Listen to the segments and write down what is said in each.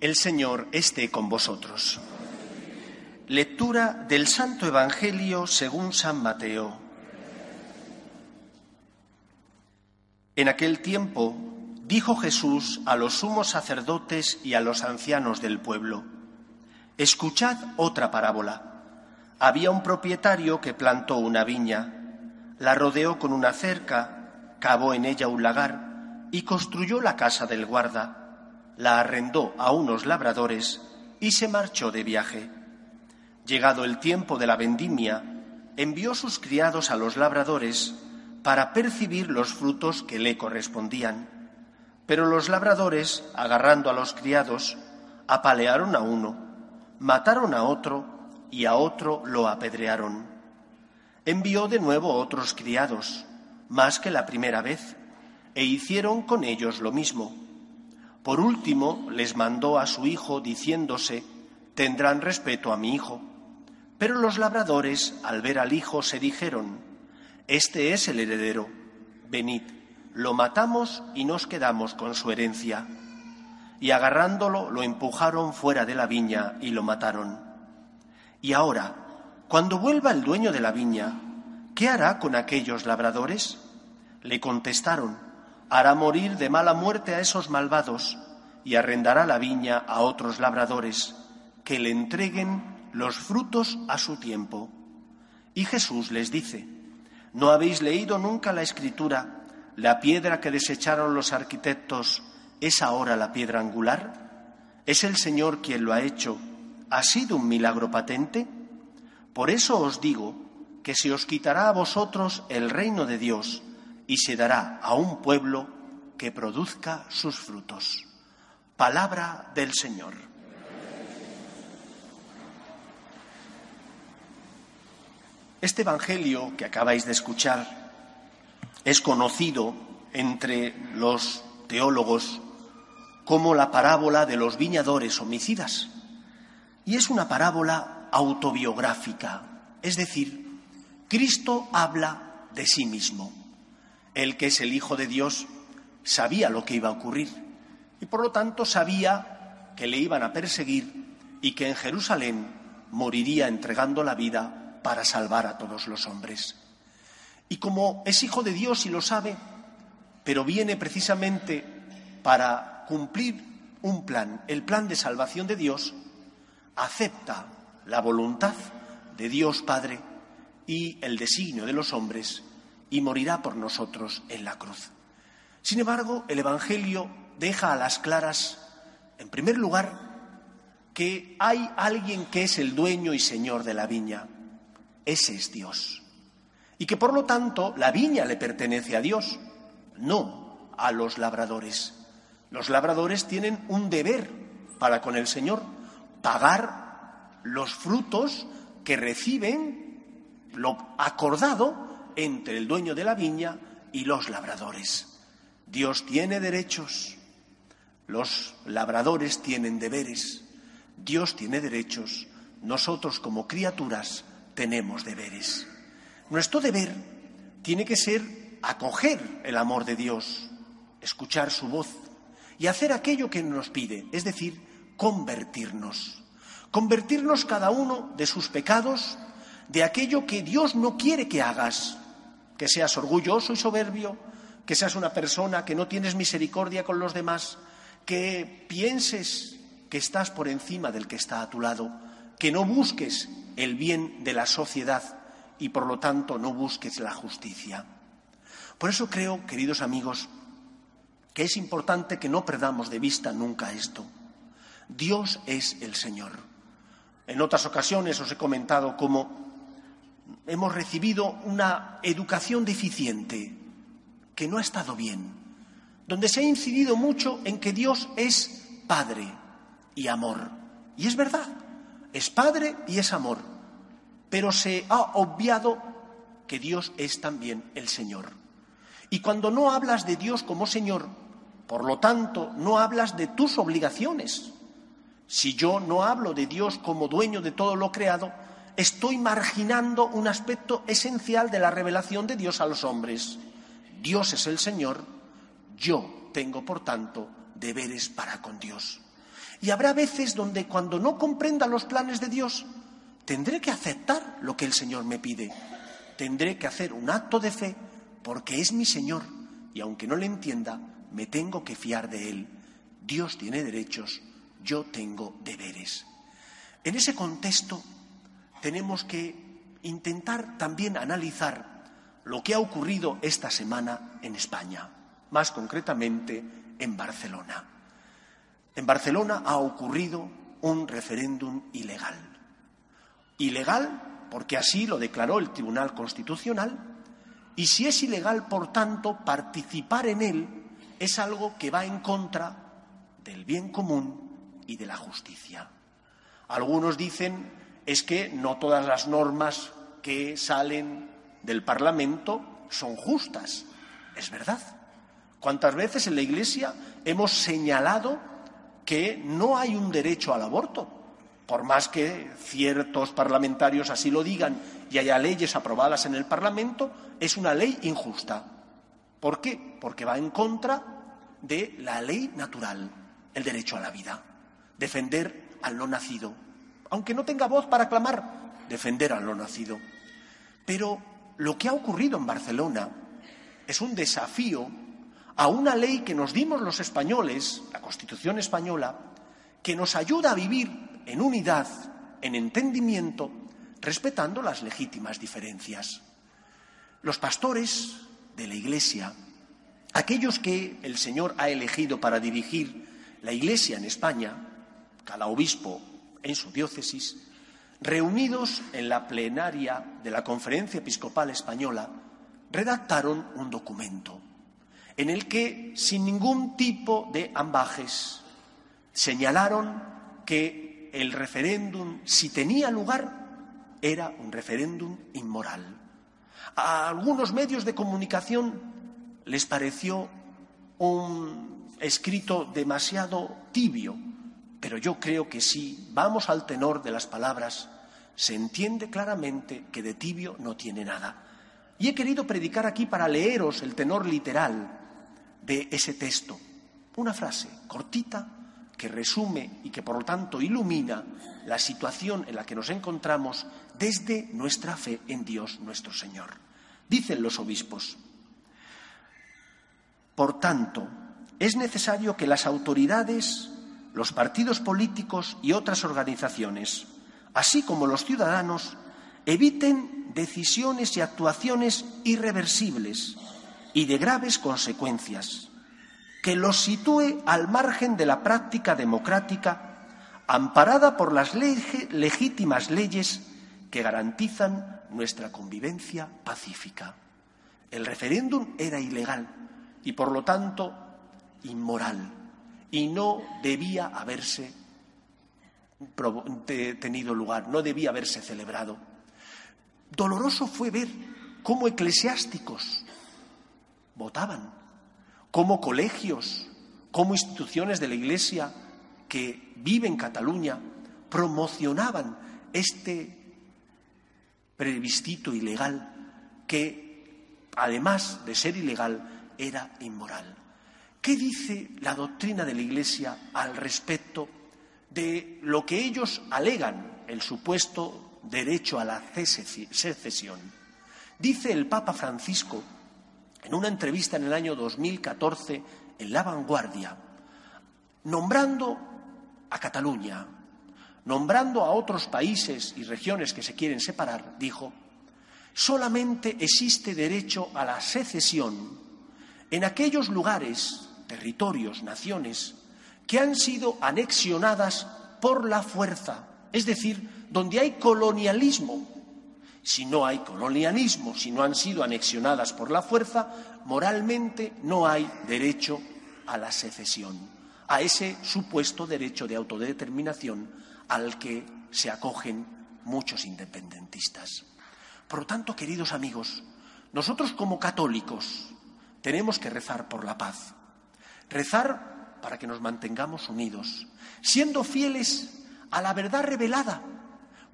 El Señor esté con vosotros. Lectura del Santo Evangelio según San Mateo. En aquel tiempo dijo Jesús a los sumos sacerdotes y a los ancianos del pueblo, Escuchad otra parábola. Había un propietario que plantó una viña, la rodeó con una cerca, cavó en ella un lagar y construyó la casa del guarda la arrendó a unos labradores y se marchó de viaje. Llegado el tiempo de la vendimia, envió sus criados a los labradores para percibir los frutos que le correspondían. Pero los labradores, agarrando a los criados, apalearon a uno, mataron a otro y a otro lo apedrearon. Envió de nuevo otros criados, más que la primera vez, e hicieron con ellos lo mismo. Por último, les mandó a su hijo diciéndose, tendrán respeto a mi hijo. Pero los labradores, al ver al hijo, se dijeron, Este es el heredero, venid, lo matamos y nos quedamos con su herencia. Y agarrándolo, lo empujaron fuera de la viña y lo mataron. Y ahora, cuando vuelva el dueño de la viña, ¿qué hará con aquellos labradores? Le contestaron, hará morir de mala muerte a esos malvados y arrendará la viña a otros labradores que le entreguen los frutos a su tiempo. Y Jesús les dice, ¿no habéis leído nunca la escritura? La piedra que desecharon los arquitectos es ahora la piedra angular. ¿Es el Señor quien lo ha hecho? ¿Ha sido un milagro patente? Por eso os digo que se os quitará a vosotros el reino de Dios y se dará a un pueblo que produzca sus frutos. Palabra del Señor. Este Evangelio que acabáis de escuchar es conocido entre los teólogos como la parábola de los viñadores homicidas. Y es una parábola autobiográfica, es decir, Cristo habla de sí mismo. Él que es el Hijo de Dios sabía lo que iba a ocurrir y por lo tanto sabía que le iban a perseguir y que en Jerusalén moriría entregando la vida para salvar a todos los hombres. Y como es Hijo de Dios y lo sabe, pero viene precisamente para cumplir un plan, el plan de salvación de Dios, acepta la voluntad de Dios Padre y el designio de los hombres y morirá por nosotros en la cruz. Sin embargo, el Evangelio deja a las claras, en primer lugar, que hay alguien que es el dueño y señor de la viña. Ese es Dios. Y que por lo tanto la viña le pertenece a Dios, no a los labradores. Los labradores tienen un deber para con el Señor, pagar los frutos que reciben, lo acordado entre el dueño de la viña y los labradores. Dios tiene derechos, los labradores tienen deberes, Dios tiene derechos, nosotros como criaturas tenemos deberes. Nuestro deber tiene que ser acoger el amor de Dios, escuchar su voz y hacer aquello que nos pide, es decir, convertirnos. Convertirnos cada uno de sus pecados, de aquello que Dios no quiere que hagas, que seas orgulloso y soberbio, que seas una persona que no tienes misericordia con los demás, que pienses que estás por encima del que está a tu lado, que no busques el bien de la sociedad y por lo tanto no busques la justicia. Por eso creo, queridos amigos, que es importante que no perdamos de vista nunca esto. Dios es el Señor. En otras ocasiones os he comentado cómo hemos recibido una educación deficiente, que no ha estado bien, donde se ha incidido mucho en que Dios es Padre y amor. Y es verdad, es Padre y es amor, pero se ha obviado que Dios es también el Señor. Y cuando no hablas de Dios como Señor, por lo tanto, no hablas de tus obligaciones. Si yo no hablo de Dios como dueño de todo lo creado, estoy marginando un aspecto esencial de la revelación de Dios a los hombres. Dios es el Señor, yo tengo, por tanto, deberes para con Dios. Y habrá veces donde cuando no comprenda los planes de Dios, tendré que aceptar lo que el Señor me pide. Tendré que hacer un acto de fe porque es mi Señor y aunque no le entienda, me tengo que fiar de Él. Dios tiene derechos, yo tengo deberes. En ese contexto tenemos que intentar también analizar lo que ha ocurrido esta semana en España, más concretamente en Barcelona. En Barcelona ha ocurrido un referéndum ilegal. Ilegal porque así lo declaró el Tribunal Constitucional y si es ilegal, por tanto, participar en él es algo que va en contra del bien común y de la justicia. Algunos dicen es que no todas las normas que salen del Parlamento son justas. Es verdad. ¿Cuántas veces en la Iglesia hemos señalado que no hay un derecho al aborto? Por más que ciertos parlamentarios así lo digan y haya leyes aprobadas en el Parlamento, es una ley injusta. ¿Por qué? Porque va en contra de la ley natural, el derecho a la vida, defender al no nacido, aunque no tenga voz para clamar, defender al no nacido. Pero lo que ha ocurrido en Barcelona es un desafío a una ley que nos dimos los españoles, la Constitución española, que nos ayuda a vivir en unidad, en entendimiento, respetando las legítimas diferencias. Los pastores de la Iglesia, aquellos que el Señor ha elegido para dirigir la Iglesia en España, cada obispo en su diócesis, reunidos en la plenaria de la Conferencia Episcopal Española, redactaron un documento en el que, sin ningún tipo de ambajes, señalaron que el referéndum, si tenía lugar, era un referéndum inmoral. A algunos medios de comunicación les pareció un escrito demasiado tibio, pero yo creo que si vamos al tenor de las palabras, se entiende claramente que de tibio no tiene nada. Y he querido predicar aquí para leeros el tenor literal de ese texto. Una frase cortita que resume y que por lo tanto ilumina la situación en la que nos encontramos desde nuestra fe en Dios nuestro Señor. Dicen los obispos, por tanto, es necesario que las autoridades los partidos políticos y otras organizaciones, así como los ciudadanos, eviten decisiones y actuaciones irreversibles y de graves consecuencias, que los sitúe al margen de la práctica democrática amparada por las legítimas leyes que garantizan nuestra convivencia pacífica. El referéndum era ilegal y, por lo tanto, inmoral y no debía haberse tenido lugar, no debía haberse celebrado. Doloroso fue ver cómo eclesiásticos votaban, cómo colegios, cómo instituciones de la Iglesia que viven en Cataluña promocionaban este plebiscito ilegal que, además de ser ilegal, era inmoral. ¿Qué dice la doctrina de la Iglesia al respecto de lo que ellos alegan, el supuesto derecho a la secesión? Dice el Papa Francisco, en una entrevista en el año 2014 en La Vanguardia, nombrando a Cataluña, nombrando a otros países y regiones que se quieren separar, dijo, solamente existe derecho a la secesión en aquellos lugares territorios, naciones, que han sido anexionadas por la fuerza, es decir, donde hay colonialismo. Si no hay colonialismo, si no han sido anexionadas por la fuerza, moralmente no hay derecho a la secesión, a ese supuesto derecho de autodeterminación al que se acogen muchos independentistas. Por lo tanto, queridos amigos, nosotros como católicos tenemos que rezar por la paz, Rezar para que nos mantengamos unidos, siendo fieles a la verdad revelada,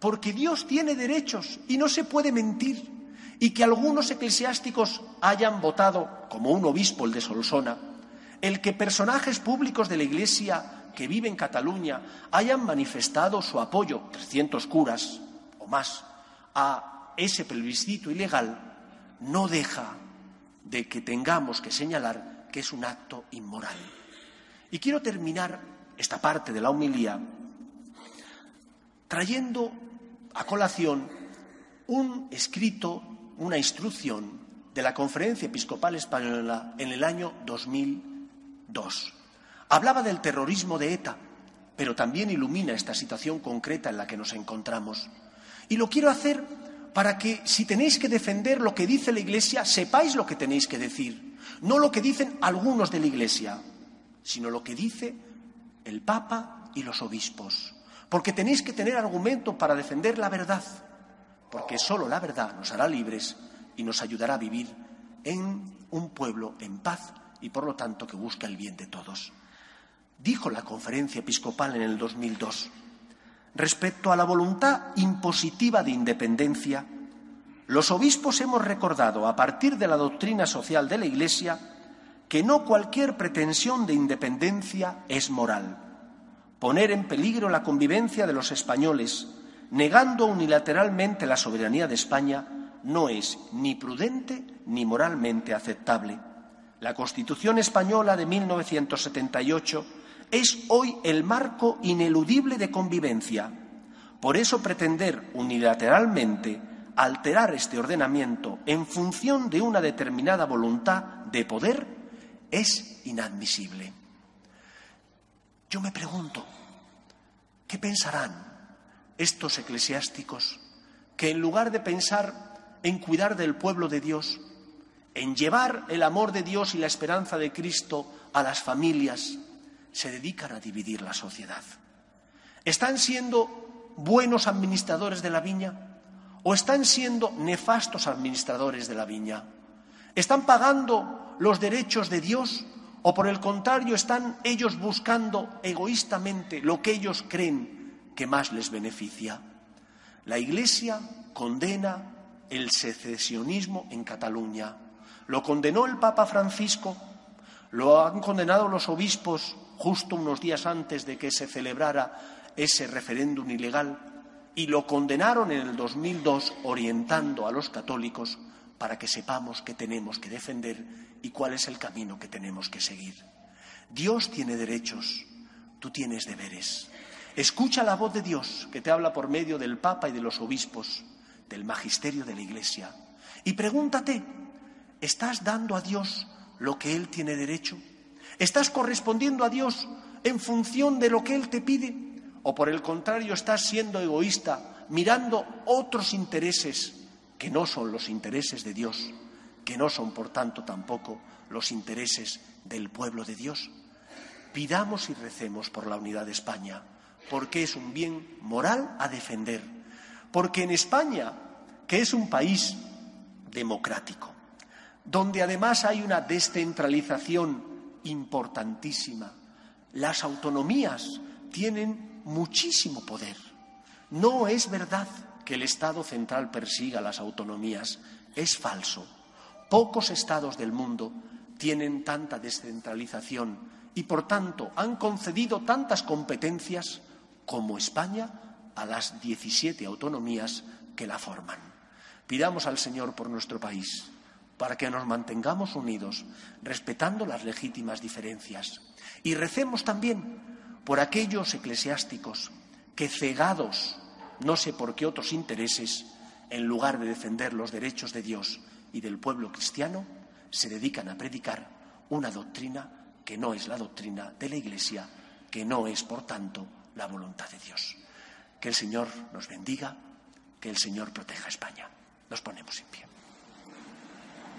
porque Dios tiene derechos y no se puede mentir, y que algunos eclesiásticos hayan votado, como un obispo, el de Solsona, el que personajes públicos de la Iglesia que vive en Cataluña hayan manifestado su apoyo, 300 curas o más, a ese plebiscito ilegal, no deja de que tengamos que señalar que es un acto inmoral. Y quiero terminar esta parte de la humilía trayendo a colación un escrito, una instrucción de la Conferencia Episcopal Española en el año 2002. Hablaba del terrorismo de ETA, pero también ilumina esta situación concreta en la que nos encontramos. Y lo quiero hacer para que, si tenéis que defender lo que dice la Iglesia, sepáis lo que tenéis que decir. No lo que dicen algunos de la Iglesia, sino lo que dice el Papa y los obispos. Porque tenéis que tener argumento para defender la verdad, porque solo la verdad nos hará libres y nos ayudará a vivir en un pueblo en paz y, por lo tanto, que busca el bien de todos. Dijo la conferencia episcopal en el 2002, respecto a la voluntad impositiva de independencia, los obispos hemos recordado, a partir de la doctrina social de la Iglesia, que no cualquier pretensión de independencia es moral poner en peligro la convivencia de los españoles, negando unilateralmente la soberanía de España, no es ni prudente ni moralmente aceptable. La Constitución española de 1978 es hoy el marco ineludible de convivencia. Por eso pretender unilateralmente alterar este ordenamiento en función de una determinada voluntad de poder es inadmisible. Yo me pregunto, ¿qué pensarán estos eclesiásticos que en lugar de pensar en cuidar del pueblo de Dios, en llevar el amor de Dios y la esperanza de Cristo a las familias, se dedican a dividir la sociedad? ¿Están siendo buenos administradores de la viña o están siendo nefastos administradores de la viña? ¿Están pagando los derechos de Dios ¿O por el contrario están ellos buscando egoístamente lo que ellos creen que más les beneficia? La Iglesia condena el secesionismo en Cataluña. Lo condenó el Papa Francisco, lo han condenado los obispos justo unos días antes de que se celebrara ese referéndum ilegal y lo condenaron en el 2002 orientando a los católicos para que sepamos que tenemos que defender y cuál es el camino que tenemos que seguir. Dios tiene derechos, tú tienes deberes. Escucha la voz de Dios que te habla por medio del Papa y de los obispos, del magisterio de la Iglesia. Y pregúntate, ¿estás dando a Dios lo que Él tiene derecho? ¿Estás correspondiendo a Dios en función de lo que Él te pide? ¿O por el contrario estás siendo egoísta, mirando otros intereses que no son los intereses de Dios, que no son, por tanto, tampoco los intereses del pueblo de Dios. Pidamos y recemos por la unidad de España, porque es un bien moral a defender, porque en España, que es un país democrático, donde además hay una descentralización importantísima, las autonomías tienen muchísimo poder. No es verdad que el Estado central persiga las autonomías. Es falso. Pocos estados del mundo tienen tanta descentralización y, por tanto, han concedido tantas competencias como España a las 17 autonomías que la forman. Pidamos al Señor por nuestro país, para que nos mantengamos unidos, respetando las legítimas diferencias. Y recemos también por aquellos eclesiásticos que, cegados no sé por qué otros intereses, en lugar de defender los derechos de Dios y del pueblo cristiano, se dedican a predicar una doctrina que no es la doctrina de la Iglesia, que no es, por tanto, la voluntad de Dios. Que el Señor nos bendiga, que el Señor proteja a España. Nos ponemos en pie.